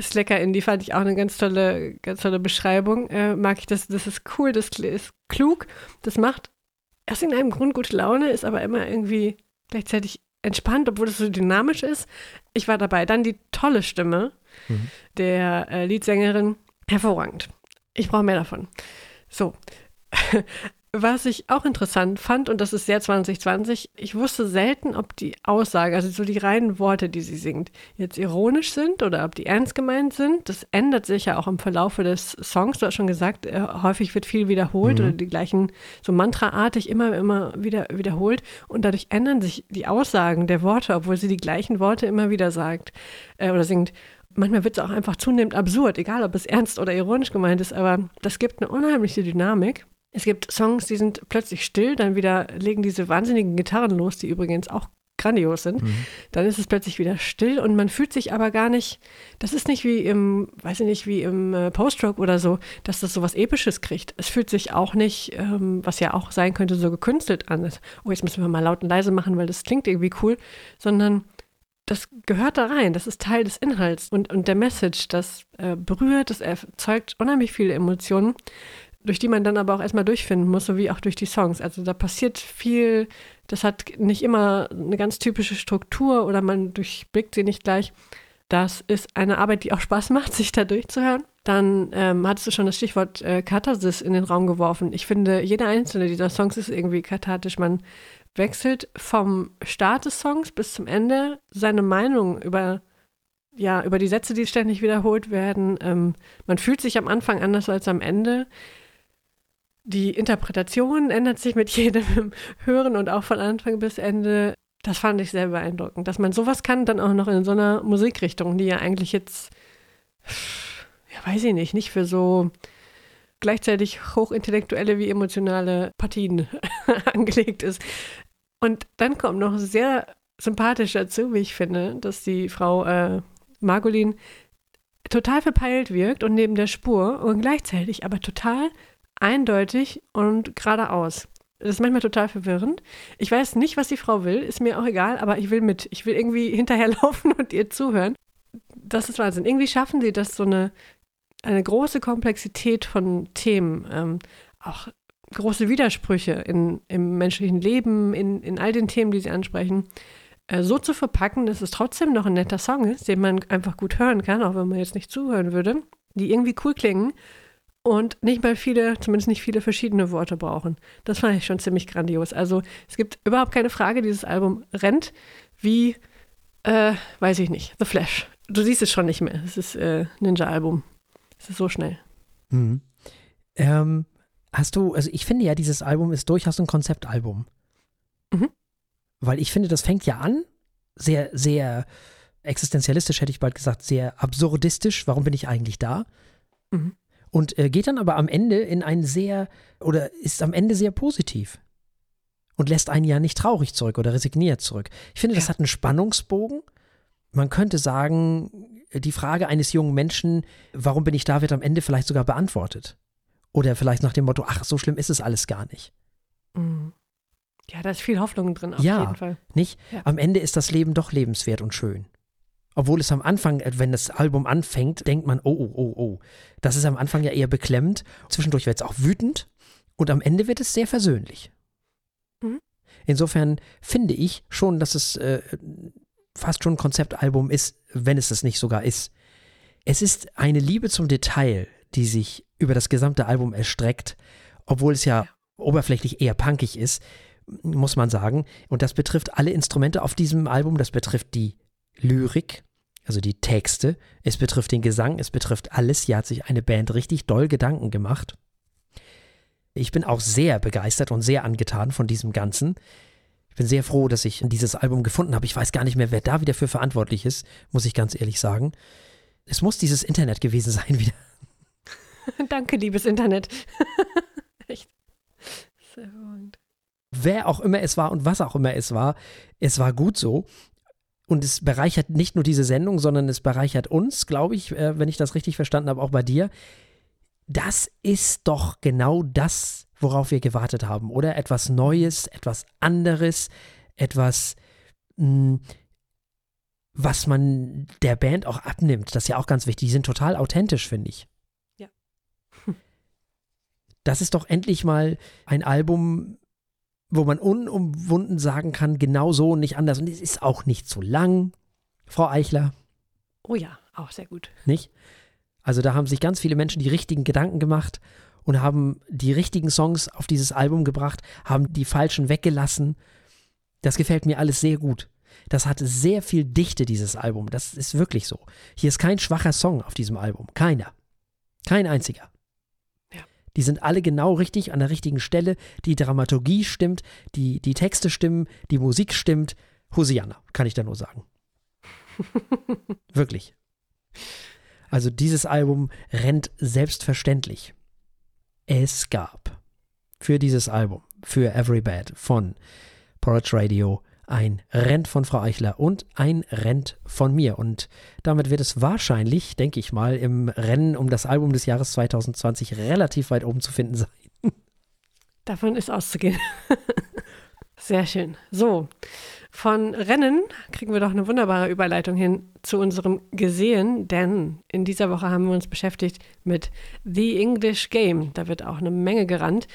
Slacker Indie fand ich auch eine ganz tolle, ganz tolle Beschreibung. Äh, mag ich das, das ist cool, das ist klug, das macht erst in einem Grund gute Laune, ist aber immer irgendwie gleichzeitig entspannt, obwohl es so dynamisch ist. Ich war dabei. Dann die tolle Stimme mhm. der äh, Leadsängerin. Hervorragend. Ich brauche mehr davon. So. Was ich auch interessant fand, und das ist sehr 2020, ich wusste selten, ob die Aussage, also so die reinen Worte, die sie singt, jetzt ironisch sind oder ob die ernst gemeint sind. Das ändert sich ja auch im Verlaufe des Songs. Du hast schon gesagt, äh, häufig wird viel wiederholt mhm. oder die gleichen, so mantraartig immer, immer wieder wiederholt. Und dadurch ändern sich die Aussagen der Worte, obwohl sie die gleichen Worte immer wieder sagt äh, oder singt manchmal wird es auch einfach zunehmend absurd, egal ob es ernst oder ironisch gemeint ist, aber das gibt eine unheimliche Dynamik. Es gibt Songs, die sind plötzlich still, dann wieder legen diese wahnsinnigen Gitarren los, die übrigens auch grandios sind. Mhm. Dann ist es plötzlich wieder still und man fühlt sich aber gar nicht, das ist nicht wie im, weiß ich nicht, wie im äh, Post-Rock oder so, dass das so was Episches kriegt. Es fühlt sich auch nicht, ähm, was ja auch sein könnte, so gekünstelt an. Oh, jetzt müssen wir mal laut und leise machen, weil das klingt irgendwie cool, sondern das gehört da rein, das ist Teil des Inhalts und, und der Message, das äh, berührt, das erzeugt unheimlich viele Emotionen durch die man dann aber auch erstmal durchfinden muss, so wie auch durch die Songs. Also da passiert viel, das hat nicht immer eine ganz typische Struktur oder man durchblickt sie nicht gleich. Das ist eine Arbeit, die auch Spaß macht, sich da durchzuhören. Dann ähm, hattest du schon das Stichwort äh, Katharsis in den Raum geworfen. Ich finde, jeder einzelne dieser Songs ist irgendwie kathartisch. Man wechselt vom Start des Songs bis zum Ende seine Meinung über ja, über die Sätze, die ständig wiederholt werden. Ähm, man fühlt sich am Anfang anders als am Ende die Interpretation ändert sich mit jedem Hören und auch von Anfang bis Ende. Das fand ich sehr beeindruckend, dass man sowas kann, dann auch noch in so einer Musikrichtung, die ja eigentlich jetzt, ja, weiß ich nicht, nicht für so gleichzeitig hochintellektuelle wie emotionale Partien angelegt ist. Und dann kommt noch sehr sympathisch dazu, wie ich finde, dass die Frau äh, Margolin total verpeilt wirkt und neben der Spur und gleichzeitig aber total eindeutig und geradeaus. Das ist manchmal total verwirrend. Ich weiß nicht, was die Frau will, ist mir auch egal, aber ich will mit. Ich will irgendwie hinterherlaufen und ihr zuhören. Das ist Wahnsinn. Irgendwie schaffen sie das, so eine, eine große Komplexität von Themen, ähm, auch große Widersprüche in, im menschlichen Leben, in, in all den Themen, die sie ansprechen, äh, so zu verpacken, dass es trotzdem noch ein netter Song ist, den man einfach gut hören kann, auch wenn man jetzt nicht zuhören würde, die irgendwie cool klingen und nicht mal viele, zumindest nicht viele verschiedene Worte brauchen. Das fand ich schon ziemlich grandios. Also es gibt überhaupt keine Frage, dieses Album rennt wie, äh, weiß ich nicht, The Flash. Du siehst es schon nicht mehr. Es ist äh, Ninja-Album. Es ist so schnell. Mhm. Ähm, hast du, also ich finde ja, dieses Album ist durchaus ein Konzeptalbum. Mhm. Weil ich finde, das fängt ja an, sehr, sehr existenzialistisch, hätte ich bald gesagt, sehr absurdistisch. Warum bin ich eigentlich da? Mhm und äh, geht dann aber am Ende in ein sehr, oder ist am Ende sehr positiv und lässt einen ja nicht traurig zurück oder resigniert zurück. Ich finde, das hat einen Spannungsbogen. Man könnte sagen, die Frage eines jungen Menschen, warum bin ich da, wird am Ende vielleicht sogar beantwortet. Oder vielleicht nach dem Motto, ach, so schlimm ist es alles gar nicht. Mhm. Ja, da ist viel Hoffnung drin, auf ja, jeden Fall. Nicht? Ja. Am Ende ist das Leben doch lebenswert und schön. Obwohl es am Anfang, äh, wenn das Album anfängt, denkt man, oh, oh, oh, oh. Das ist am Anfang ja eher beklemmend. Zwischendurch wird es auch wütend und am Ende wird es sehr versöhnlich. Mhm. Insofern finde ich schon, dass es äh, fast schon ein Konzeptalbum ist, wenn es es nicht sogar ist. Es ist eine Liebe zum Detail, die sich über das gesamte Album erstreckt, obwohl es ja, oberflächlich eher punkig ist, muss man sagen. Und das betrifft alle Instrumente auf diesem Album, das betrifft die Lyrik, also die Texte, es betrifft den Gesang, es betrifft alles. Hier hat sich eine Band richtig doll Gedanken gemacht. Ich bin auch sehr begeistert und sehr angetan von diesem Ganzen. Ich bin sehr froh, dass ich dieses Album gefunden habe. Ich weiß gar nicht mehr, wer da wieder für verantwortlich ist, muss ich ganz ehrlich sagen. Es muss dieses Internet gewesen sein wieder. Danke, liebes Internet. Echt. Sehr. Wer auch immer es war und was auch immer es war, es war gut so. Und es bereichert nicht nur diese Sendung, sondern es bereichert uns, glaube ich, äh, wenn ich das richtig verstanden habe, auch bei dir. Das ist doch genau das, worauf wir gewartet haben, oder? Etwas Neues, etwas anderes, etwas, mh, hm, was man der Band auch abnimmt. Das ist ja auch ganz wichtig. Die sind total authentisch, finde ich. Das ist doch endlich mal ein Album, wo man unumwunden sagen kann, genau so und nicht anders. Und es ist auch nicht zu lang, Frau Eichler. Oh ja, auch sehr gut. Nicht? Also da haben sich ganz viele Menschen die richtigen Gedanken gemacht und haben die richtigen Songs auf dieses Album gebracht, haben die falschen weggelassen. Das gefällt mir alles sehr gut. Das hat sehr viel Dichte, dieses Album. Das ist wirklich so. Hier ist kein schwacher Song auf diesem Album. Keiner. Kein einziger. Die sind alle genau richtig an der richtigen Stelle. Die Dramaturgie stimmt, die, die Texte stimmen, die Musik stimmt. Hosianna, kann ich da nur sagen. Wirklich. Also dieses Album rennt selbstverständlich. Es gab für dieses Album, für Every Bad von Porridge Radio ein Rent von Frau Eichler und ein Rent von mir. Und damit wird es wahrscheinlich, denke ich mal, im Rennen um das Album des Jahres 2020 relativ weit oben zu finden sein. Davon ist auszugehen. Sehr schön. So, von Rennen kriegen wir doch eine wunderbare Überleitung hin zu unserem Gesehen, denn in dieser Woche haben wir uns beschäftigt mit The English Game. Da wird auch eine Menge gerannt.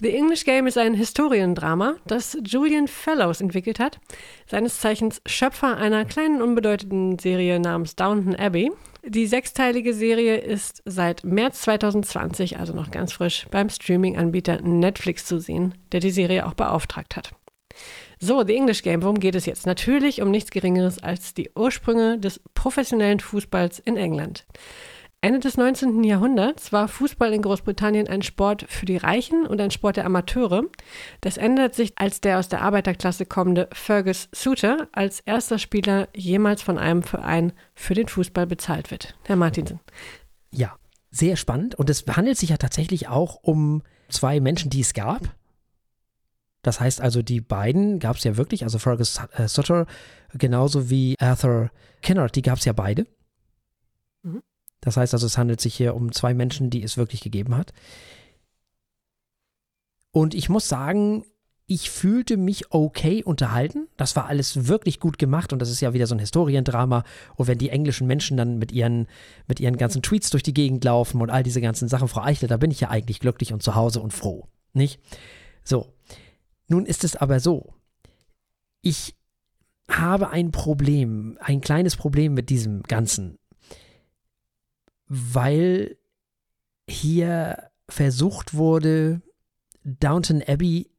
The English Game ist ein Historiendrama, das Julian Fellows entwickelt hat, seines Zeichens Schöpfer einer kleinen unbedeutenden Serie namens Downton Abbey. Die sechsteilige Serie ist seit März 2020, also noch ganz frisch, beim Streaming-Anbieter Netflix zu sehen, der die Serie auch beauftragt hat. So, The English Game, worum geht es jetzt? Natürlich um nichts Geringeres als die Ursprünge des professionellen Fußballs in England. Ende des 19. Jahrhunderts war Fußball in Großbritannien ein Sport für die Reichen und ein Sport der Amateure. Das ändert sich, als der aus der Arbeiterklasse kommende Fergus Suter als erster Spieler jemals von einem Verein für den Fußball bezahlt wird. Herr Martinsen. Ja, sehr spannend und es handelt sich ja tatsächlich auch um zwei Menschen, die es gab. Das heißt also, die beiden gab es ja wirklich, also Fergus äh, Sutter genauso wie Arthur Kennard, die gab es ja beide. Das heißt also, es handelt sich hier um zwei Menschen, die es wirklich gegeben hat. Und ich muss sagen, ich fühlte mich okay unterhalten. Das war alles wirklich gut gemacht und das ist ja wieder so ein Historiendrama. Und wenn die englischen Menschen dann mit ihren, mit ihren ganzen Tweets durch die Gegend laufen und all diese ganzen Sachen, Frau Eichler, da bin ich ja eigentlich glücklich und zu Hause und froh. Nicht? So. Nun ist es aber so. Ich habe ein Problem, ein kleines Problem mit diesem Ganzen. Weil hier versucht wurde, Downton Abbey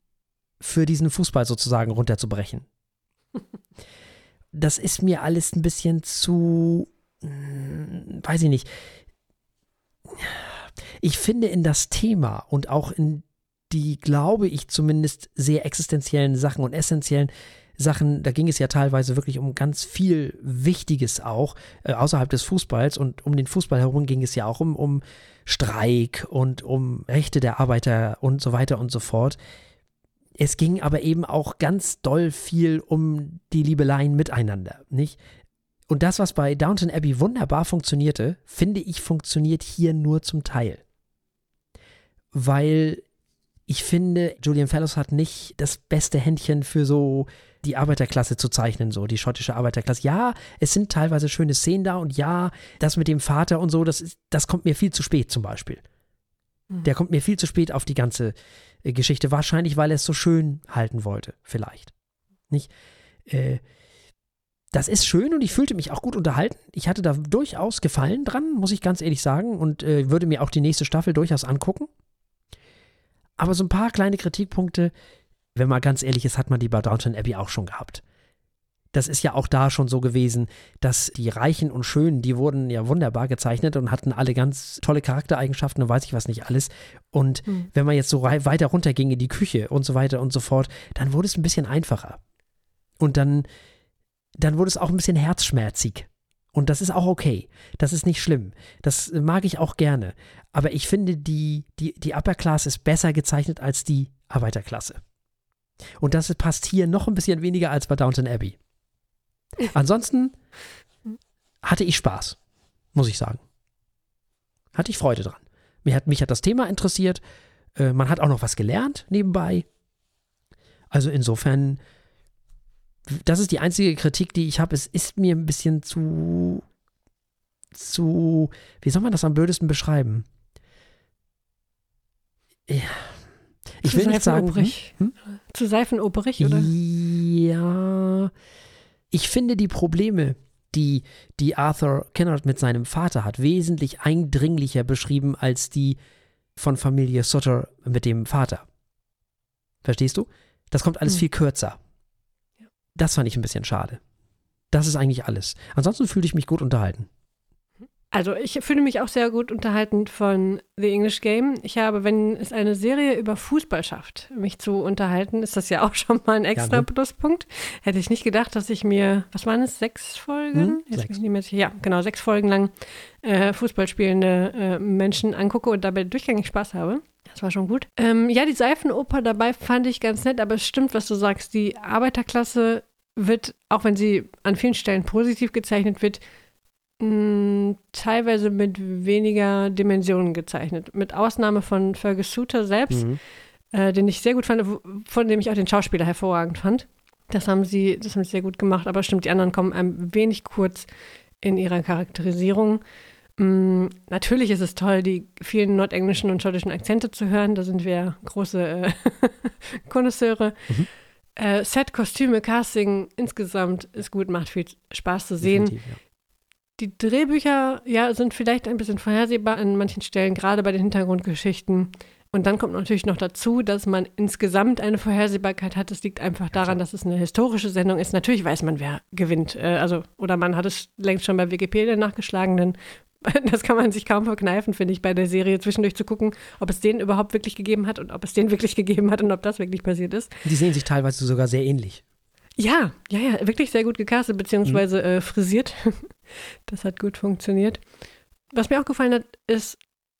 für diesen Fußball sozusagen runterzubrechen. Das ist mir alles ein bisschen zu, hm, weiß ich nicht. Ich finde in das Thema und auch in die, glaube ich, zumindest sehr existenziellen Sachen und essentiellen Sachen, da ging es ja teilweise wirklich um ganz viel Wichtiges auch, äh, außerhalb des Fußballs und um den Fußball herum ging es ja auch um, um Streik und um Rechte der Arbeiter und so weiter und so fort. Es ging aber eben auch ganz doll viel um die Liebeleien miteinander, nicht? Und das, was bei Downton Abbey wunderbar funktionierte, finde ich, funktioniert hier nur zum Teil. Weil ich finde, Julian Fellows hat nicht das beste Händchen für so die Arbeiterklasse zu zeichnen, so die schottische Arbeiterklasse. Ja, es sind teilweise schöne Szenen da und ja, das mit dem Vater und so, das, ist, das kommt mir viel zu spät zum Beispiel. Mhm. Der kommt mir viel zu spät auf die ganze äh, Geschichte. Wahrscheinlich, weil er es so schön halten wollte, vielleicht. Nicht? Äh, das ist schön und ich fühlte mich auch gut unterhalten. Ich hatte da durchaus Gefallen dran, muss ich ganz ehrlich sagen, und äh, würde mir auch die nächste Staffel durchaus angucken. Aber so ein paar kleine Kritikpunkte, wenn man ganz ehrlich ist, hat man die bei Downton Abbey auch schon gehabt das ist ja auch da schon so gewesen, dass die Reichen und Schönen, die wurden ja wunderbar gezeichnet und hatten alle ganz tolle Charaktereigenschaften und weiß ich was nicht alles. Und mhm. wenn man jetzt so weiter runterging in die Küche und so weiter und so fort, dann wurde es ein bisschen einfacher. Und dann, dann wurde es auch ein bisschen herzschmerzig. Und das ist auch okay. Das ist nicht schlimm. Das mag ich auch gerne. Aber ich finde, die, die, die Upper Class ist besser gezeichnet als die Arbeiterklasse. Und das passt hier noch ein bisschen weniger als bei Downton Abbey. Ansonsten hatte ich Spaß, muss ich sagen. Hatte ich Freude dran. Mich hat, mich hat das Thema interessiert. Äh, man hat auch noch was gelernt nebenbei. Also insofern, das ist die einzige Kritik, die ich habe. Es ist mir ein bisschen zu, zu, wie soll man das am blödesten beschreiben? Ja. Ich zu will nicht sagen. Hm? hm? Zu seifenoperig, oder? Ja. Ich finde die Probleme, die, die Arthur Kennard mit seinem Vater hat, wesentlich eindringlicher beschrieben als die von Familie Sutter mit dem Vater. Verstehst du? Das kommt alles hm. viel kürzer. Das fand ich ein bisschen schade. Das ist eigentlich alles. Ansonsten fühle ich mich gut unterhalten. Also ich fühle mich auch sehr gut unterhalten von The English Game. Ich habe, wenn es eine Serie über Fußball schafft, mich zu unterhalten, ist das ja auch schon mal ein extra ja, ne? Pluspunkt. Hätte ich nicht gedacht, dass ich mir, was waren es, sechs Folgen? Hm, sechs. Mehr, ja, genau, sechs Folgen lang äh, Fußball spielende äh, Menschen angucke und dabei durchgängig Spaß habe. Das war schon gut. Ähm, ja, die Seifenoper dabei fand ich ganz nett, aber es stimmt, was du sagst. Die Arbeiterklasse wird, auch wenn sie an vielen Stellen positiv gezeichnet wird, mh, mm, teilweise mit weniger Dimensionen gezeichnet. Mit Ausnahme von Fergus Suter selbst, mhm. äh, den ich sehr gut fand, von dem ich auch den Schauspieler hervorragend fand. Das haben sie, das haben sie sehr gut gemacht, aber stimmt, die anderen kommen ein wenig kurz in ihrer Charakterisierung. Mm, natürlich ist es toll, die vielen nordenglischen und schottischen Akzente zu hören. Da sind wir große äh, Konnoisseure. Mhm. Äh, Set, Kostüme, Casting insgesamt ist gut, macht viel Spaß zu sehen. Ja. Die Drehbücher, ja, sind vielleicht ein bisschen vorhersehbar an manchen Stellen, gerade bei den Hintergrundgeschichten. Und dann kommt natürlich noch dazu, dass man insgesamt eine Vorhersehbarkeit hat. Das liegt einfach daran, dass es eine historische Sendung ist. Natürlich weiß man, wer gewinnt. Äh, also, oder man hat es längst schon bei Wikipedia nachgeschlagen, denn das kann man sich kaum verkneifen, finde ich, bei der Serie zwischendurch zu gucken, ob es den überhaupt wirklich gegeben hat und ob es den wirklich gegeben hat und ob das wirklich passiert ist. Die sehen sich teilweise sogar sehr ähnlich. Ja, ja, ja, wirklich sehr gut gecastet, beziehungsweise mhm. äh, frisiert. das hat gut funktioniert. Was mir auch gefallen hat, ist,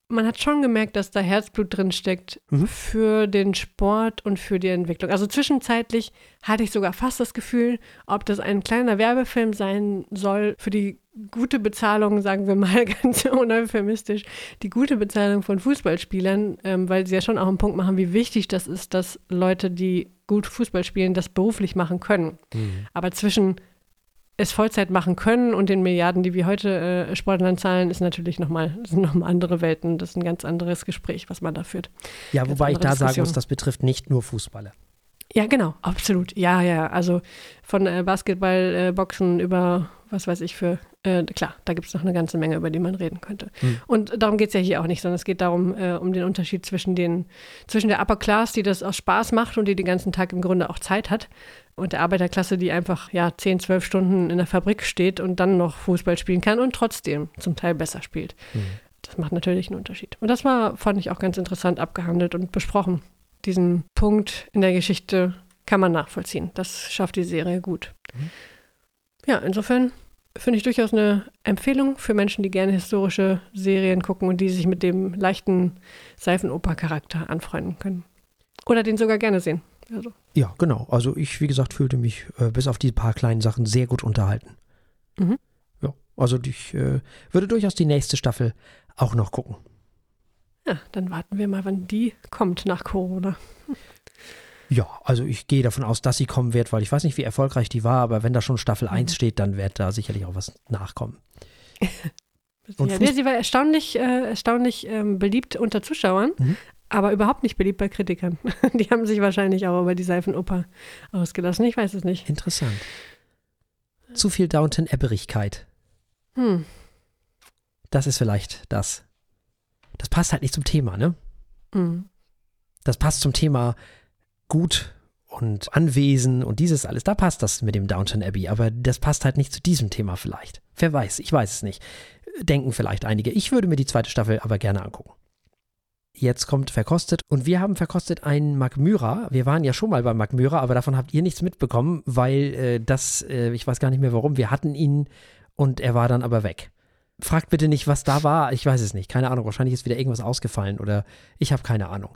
man hat schon gemerkt, dass da Herzblut drin steckt mhm. für den Sport und für die Entwicklung. Also zwischenzeitlich hatte ich sogar fast das Gefühl, ob das ein kleiner Werbefilm sein soll für die gute Bezahlung, sagen wir mal ganz uneuphemistisch, die gute Bezahlung von Fußballspielern, ähm, weil sie ja schon auch einen Punkt machen, wie wichtig das ist, dass Leute, die gut Fußball spielen, das beruflich machen können. Mhm. Aber zwischen es Vollzeit machen können und den Milliarden, die wir heute äh, Sportlern zahlen, ist natürlich nochmal, sind nochmal andere Welten. Das ist ein ganz anderes Gespräch, was man da führt. Ja, ganz wobei ich da sagen muss, das betrifft nicht nur Fußballer. Ja, genau, absolut. Ja, ja, also von äh, Basketball, äh, Boxen über was weiß ich für, äh, klar, da gibt es noch eine ganze Menge, über die man reden könnte. Hm. Und darum geht es ja hier auch nicht, sondern es geht darum, äh, um den Unterschied zwischen, den, zwischen der Upper Class, die das aus Spaß macht und die den ganzen Tag im Grunde auch Zeit hat, und der Arbeiterklasse, die einfach ja 10, 12 Stunden in der Fabrik steht und dann noch Fußball spielen kann und trotzdem zum Teil besser spielt. Hm. Das macht natürlich einen Unterschied. Und das war, fand ich auch ganz interessant abgehandelt und besprochen. Diesen Punkt in der Geschichte kann man nachvollziehen. Das schafft die Serie gut. Mhm. Ja, insofern finde ich durchaus eine Empfehlung für Menschen, die gerne historische Serien gucken und die sich mit dem leichten Seifenoper-Charakter anfreunden können. Oder den sogar gerne sehen. Also. Ja, genau. Also ich, wie gesagt, fühlte mich äh, bis auf die paar kleinen Sachen sehr gut unterhalten. Mhm. Ja, also ich äh, würde durchaus die nächste Staffel auch noch gucken. Ja, dann warten wir mal, wann die kommt nach Corona. Ja, also ich gehe davon aus, dass sie kommen wird, weil ich weiß nicht, wie erfolgreich die war, aber wenn da schon Staffel mhm. 1 steht, dann wird da sicherlich auch was nachkommen. Und ja, nee, sie war erstaunlich, äh, erstaunlich ähm, beliebt unter Zuschauern, mhm. Aber überhaupt nicht beliebt bei Kritikern. die haben sich wahrscheinlich auch über die Seifenoper ausgelassen. Ich weiß es nicht. Interessant. Zu viel Downton-Ebberigkeit. Hm. Das ist vielleicht das. Das passt halt nicht zum Thema, ne? Mhm. Das passt zum Thema gut und Anwesen und dieses alles, da passt das mit dem Downton Abbey, aber das passt halt nicht zu diesem Thema vielleicht. Wer weiß, ich weiß es nicht. Denken vielleicht einige. Ich würde mir die zweite Staffel aber gerne angucken. Jetzt kommt verkostet und wir haben verkostet einen Magmyra. Wir waren ja schon mal bei Magmyra, aber davon habt ihr nichts mitbekommen, weil äh, das, äh, ich weiß gar nicht mehr warum, wir hatten ihn und er war dann aber weg. Fragt bitte nicht, was da war. Ich weiß es nicht. Keine Ahnung. Wahrscheinlich ist wieder irgendwas ausgefallen oder ich habe keine Ahnung.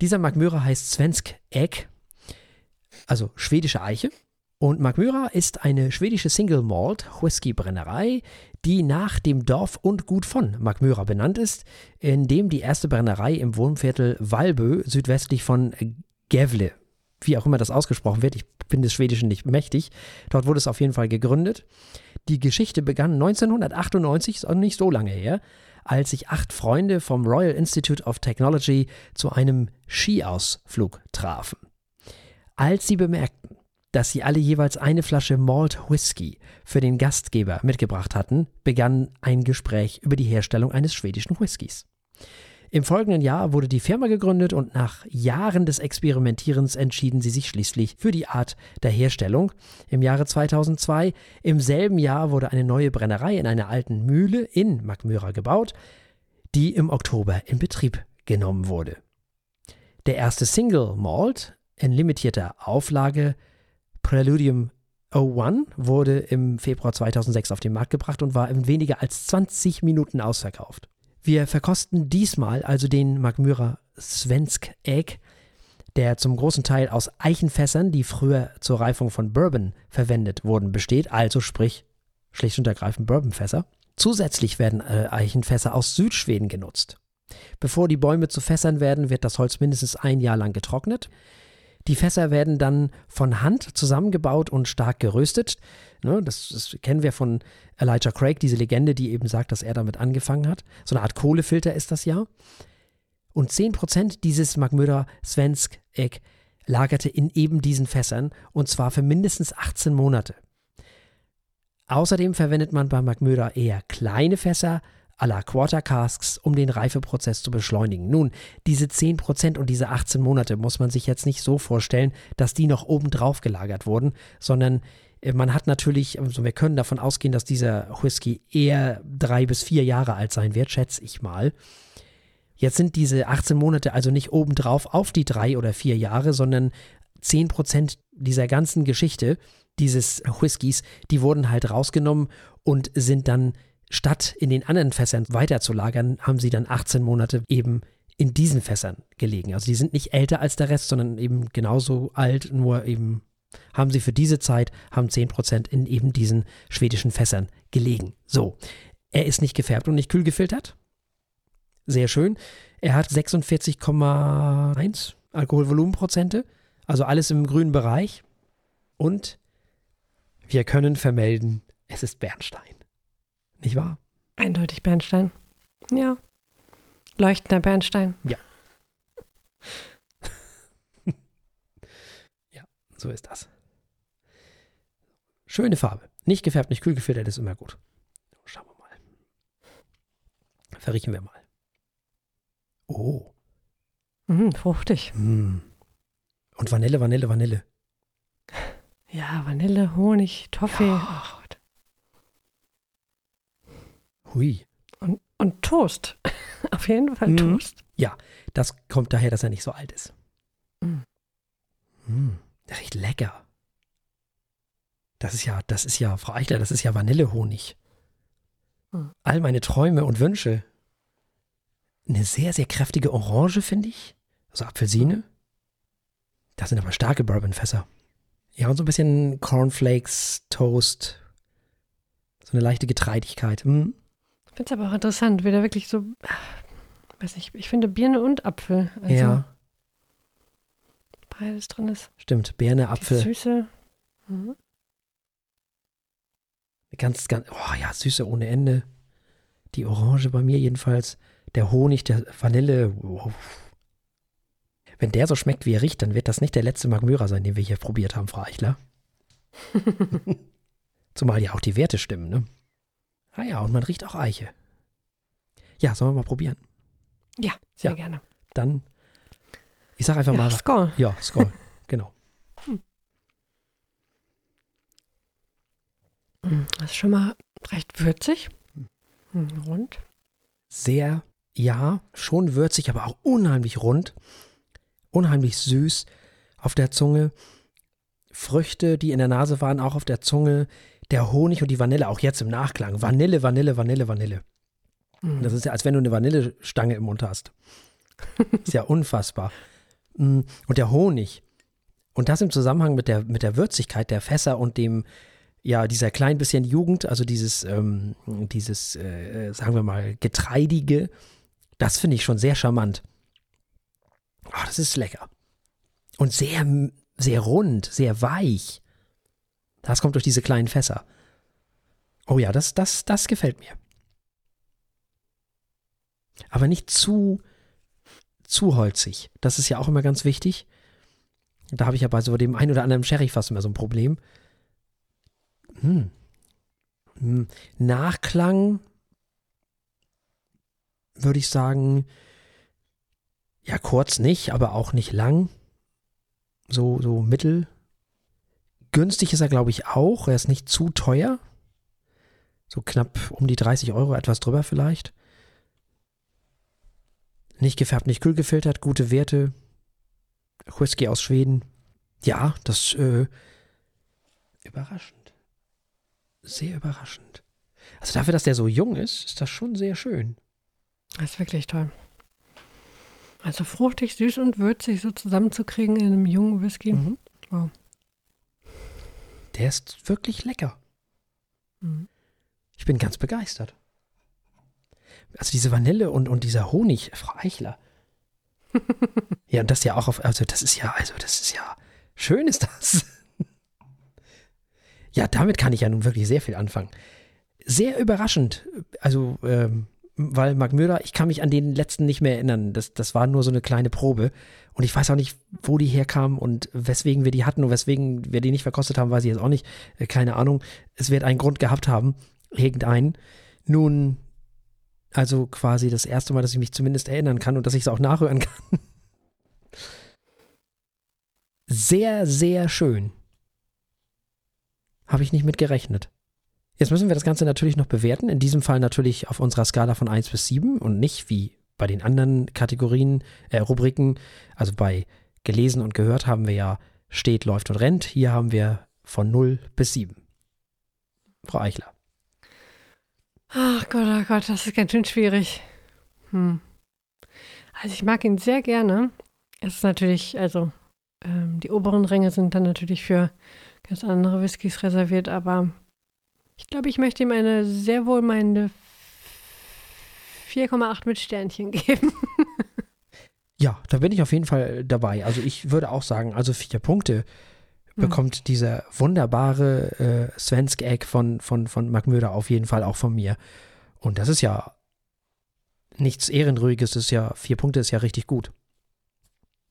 Dieser Magmyra heißt Svensk Egg, also schwedische Eiche. Und Magmyra ist eine schwedische Single Malt Whisky Brennerei, die nach dem Dorf und Gut von Magmyra benannt ist, in dem die erste Brennerei im Wohnviertel Valbö südwestlich von Gävle, wie auch immer das ausgesprochen wird, ich bin des Schwedischen nicht mächtig, dort wurde es auf jeden Fall gegründet. Die Geschichte begann 1998, ist auch nicht so lange her, als sich acht Freunde vom Royal Institute of Technology zu einem Skiausflug trafen. Als sie bemerkten, dass sie alle jeweils eine Flasche Malt Whisky für den Gastgeber mitgebracht hatten, begann ein Gespräch über die Herstellung eines schwedischen Whiskys. Im folgenden Jahr wurde die Firma gegründet und nach Jahren des Experimentierens entschieden sie sich schließlich für die Art der Herstellung. Im Jahre 2002, im selben Jahr, wurde eine neue Brennerei in einer alten Mühle in Magmyra gebaut, die im Oktober in Betrieb genommen wurde. Der erste Single Malt in limitierter Auflage Preludium 01 wurde im Februar 2006 auf den Markt gebracht und war in weniger als 20 Minuten ausverkauft. Wir verkosten diesmal also den Magmyra Svensk Egg, der zum großen Teil aus Eichenfässern, die früher zur Reifung von Bourbon verwendet wurden, besteht, also sprich schlicht und ergreifend Bourbonfässer. Zusätzlich werden äh, Eichenfässer aus Südschweden genutzt. Bevor die Bäume zu Fässern werden, wird das Holz mindestens ein Jahr lang getrocknet. Die Fässer werden dann von Hand zusammengebaut und stark geröstet. Ne, das, das, kennen wir von Elijah Craig, diese Legende, die eben sagt, dass er damit angefangen hat. So eine Art Kohlefilter ist das ja. Und 10% dieses Magmöder Svensk Egg lagerte in eben diesen Fässern und zwar für mindestens 18 Monate. Außerdem verwendet man bei Magmöder eher kleine Fässer, à la Quarter Casks, um den Reifeprozess zu beschleunigen. Nun, diese 10% und diese 18 Monate muss man sich jetzt nicht so vorstellen, dass die noch oben drauf gelagert wurden, sondern äh, man hat natürlich, also wir können davon ausgehen, dass dieser Whisky eher drei bis vier Jahre alt sein wird, schätze ich mal. Jetzt sind diese 18 Monate also nicht obendrauf auf die drei oder vier Jahre, sondern 10% dieser ganzen Geschichte, dieses Whiskys, die wurden halt rausgenommen und sind dann statt in den anderen Fässern weiterzulagern, haben sie dann 18 Monate eben in diesen Fässern gelegen. Also die sind nicht älter als der Rest, sondern eben genauso alt, nur eben haben sie für diese Zeit, haben 10% in eben diesen schwedischen Fässern gelegen. So, er ist nicht gefärbt und nicht kühl gefiltert. Sehr schön. Er hat 46,1 Alkoholvolumenprozente, also alles im grünen Bereich. Und wir können vermelden, es ist Bernstein. Nicht wahr? Eindeutig Bernstein. Ja. Leuchtender Bernstein. Ja. ja, so ist das. Schöne Farbe. Nicht gefärbt, nicht kühl gefiltert, ist immer gut. Schauen wir mal. Verriechen wir mal. Oh. Mm, fruchtig. Mm. Und Vanille, Vanille, Vanille. Ja, Vanille, Honig, Toffee. Ja. Oh Gott. Hui. Und, und Toast. Auf jeden Fall mm. Toast. Ja, das kommt daher, dass er nicht so alt ist. Mm. Mm. Der riecht lecker. Das ist ja, das ist ja, Frau Eichler, das ist ja Vanillehonig. Mm. All meine Träume und Wünsche. Eine sehr, sehr kräftige Orange, finde ich. Also Apfelsine. Das sind aber starke Bourbonfässer. Ja, und so ein bisschen Cornflakes, Toast. So eine leichte Getreidigkeit. Hm. Ich finde es aber auch interessant, wie da wirklich so, weiß nicht, ich finde Birne und Apfel. Also ja. Beides drin ist. Stimmt, Birne, Apfel. Die Süße. Mhm. Ganz, ganz, oh ja, Süße ohne Ende. Die Orange bei mir jedenfalls. Der Honig, der Vanille. Wow. Wenn der so schmeckt, wie er riecht, dann wird das nicht der letzte Magmyra sein, den wir hier probiert haben, Frau Eichler. Zumal ja auch die Werte stimmen, ne? Ah ja, und man riecht auch Eiche. Ja, sollen wir mal probieren? Ja, sehr ja. gerne. Dann, ich sag einfach ja, mal. Skoll. Ja, Skoll, genau. Hm. Das ist schon mal recht würzig. Hm, rund. Sehr, ja, schon würzig, aber auch unheimlich rund unheimlich süß auf der Zunge. Früchte, die in der Nase waren, auch auf der Zunge. Der Honig und die Vanille, auch jetzt im Nachklang. Vanille, Vanille, Vanille, Vanille. Mhm. Das ist ja, als wenn du eine Vanillestange im Mund hast. ist ja unfassbar. Mm, und der Honig. Und das im Zusammenhang mit der, mit der Würzigkeit der Fässer und dem, ja, dieser klein bisschen Jugend, also dieses, ähm, dieses, äh, sagen wir mal, Getreidige, das finde ich schon sehr charmant. Oh, das ist lecker. Und sehr, sehr rund, sehr weich. Das kommt durch diese kleinen Fässer. Oh ja, das, das, das gefällt mir. Aber nicht zu, zu holzig. Das ist ja auch immer ganz wichtig. Da habe ich ja bei so dem einen oder anderen Sherry fast immer so ein Problem. Hm. Hm. Nachklang würde ich sagen, ja, kurz nicht, aber auch nicht lang. So, so mittel. Günstig ist er, glaube ich, auch. Er ist nicht zu teuer. So knapp um die 30 Euro, etwas drüber vielleicht. Nicht gefärbt, nicht kühl gefiltert, gute Werte. Whisky aus Schweden. Ja, das äh, überraschend. Sehr überraschend. Also dafür, dass der so jung ist, ist das schon sehr schön. Das ist wirklich toll. Also fruchtig, süß und würzig so zusammenzukriegen in einem jungen Whisky. Mhm. Wow. Der ist wirklich lecker. Mhm. Ich bin ganz begeistert. Also diese Vanille und, und dieser Honig, Frau Eichler. ja, und das ja auch auf, also das ist ja, also das ist ja, schön ist das. ja, damit kann ich ja nun wirklich sehr viel anfangen. Sehr überraschend. Also, ähm, weil Mark Möder, ich kann mich an den letzten nicht mehr erinnern. Das, das war nur so eine kleine Probe. Und ich weiß auch nicht, wo die herkamen und weswegen wir die hatten und weswegen wir die nicht verkostet haben, weiß ich jetzt auch nicht. Äh, keine Ahnung. Es wird einen Grund gehabt haben. Irgendeinen. Nun, also quasi das erste Mal, dass ich mich zumindest erinnern kann und dass ich es auch nachhören kann. Sehr, sehr schön. Habe ich nicht mit gerechnet. Jetzt müssen wir das Ganze natürlich noch bewerten. In diesem Fall natürlich auf unserer Skala von 1 bis 7 und nicht wie bei den anderen Kategorien, äh, Rubriken. Also bei gelesen und gehört haben wir ja steht, läuft und rennt. Hier haben wir von 0 bis 7. Frau Eichler. Ach Gott, oh Gott, das ist ganz schön schwierig. Hm. Also ich mag ihn sehr gerne. Es ist natürlich, also ähm, die oberen Ränge sind dann natürlich für ganz andere Whiskys reserviert, aber ich glaube, ich möchte ihm eine sehr wohlmeinende 4,8 mit Sternchen geben. ja, da bin ich auf jeden Fall dabei. Also ich würde auch sagen, also vier Punkte hm. bekommt mhm. dieser wunderbare äh, Svensk Egg von, von, von Mark Möder auf jeden Fall auch von mir. Und das ist ja nichts Ehrenruhiges, das ist ja, vier Punkte ist ja richtig gut.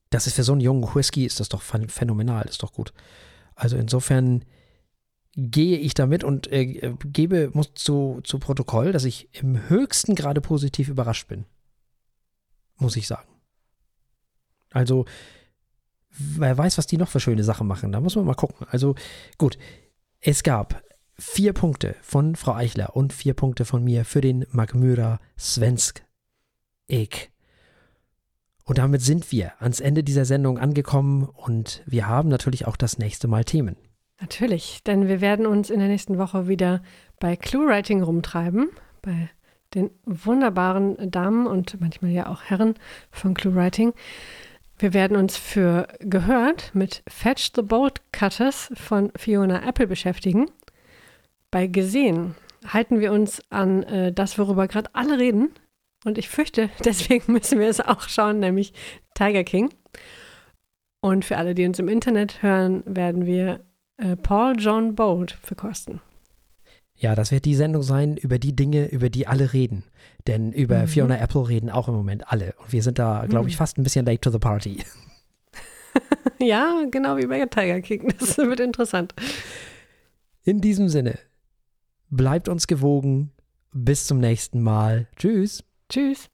Das ist für so einen jungen Whisky, ist das doch phänomenal, ist doch gut. Also insofern gehe ich damit und äh, gebe, muss zu, zu Protokoll, dass ich im höchsten Grade positiv überrascht bin. Muss ich sagen. Also, wer weiß, was die noch für schöne Sachen machen. Da muss man mal gucken. Also, gut. Es gab vier Punkte von Frau Eichler und vier Punkte von mir für den Magmyra Svensk Egg. Und damit sind wir ans Ende dieser Sendung angekommen und wir haben natürlich auch das nächste Mal Themen. Natürlich, denn wir werden uns in der nächsten Woche wieder bei Clue-Writing rumtreiben, bei den wunderbaren Damen und manchmal ja auch Herren von Clue-Writing. Wir werden uns für gehört mit Fetch the Bolt Cutters von Fiona Apple beschäftigen. Bei gesehen halten wir uns an äh, das, worüber gerade alle reden. Und ich fürchte, deswegen müssen wir es auch schauen, nämlich Tiger King. Und für alle, die uns im Internet hören, werden wir äh, Paul John Bolt verkosten. Ja, das wird die Sendung sein über die Dinge, über die alle reden. Denn über mhm. Fiona Apple reden auch im Moment alle. Und wir sind da, glaube ich, mhm. fast ein bisschen late to the party. ja, genau wie bei Tiger King. Das wird interessant. In diesem Sinne, bleibt uns gewogen. Bis zum nächsten Mal. Tschüss. Tschüss.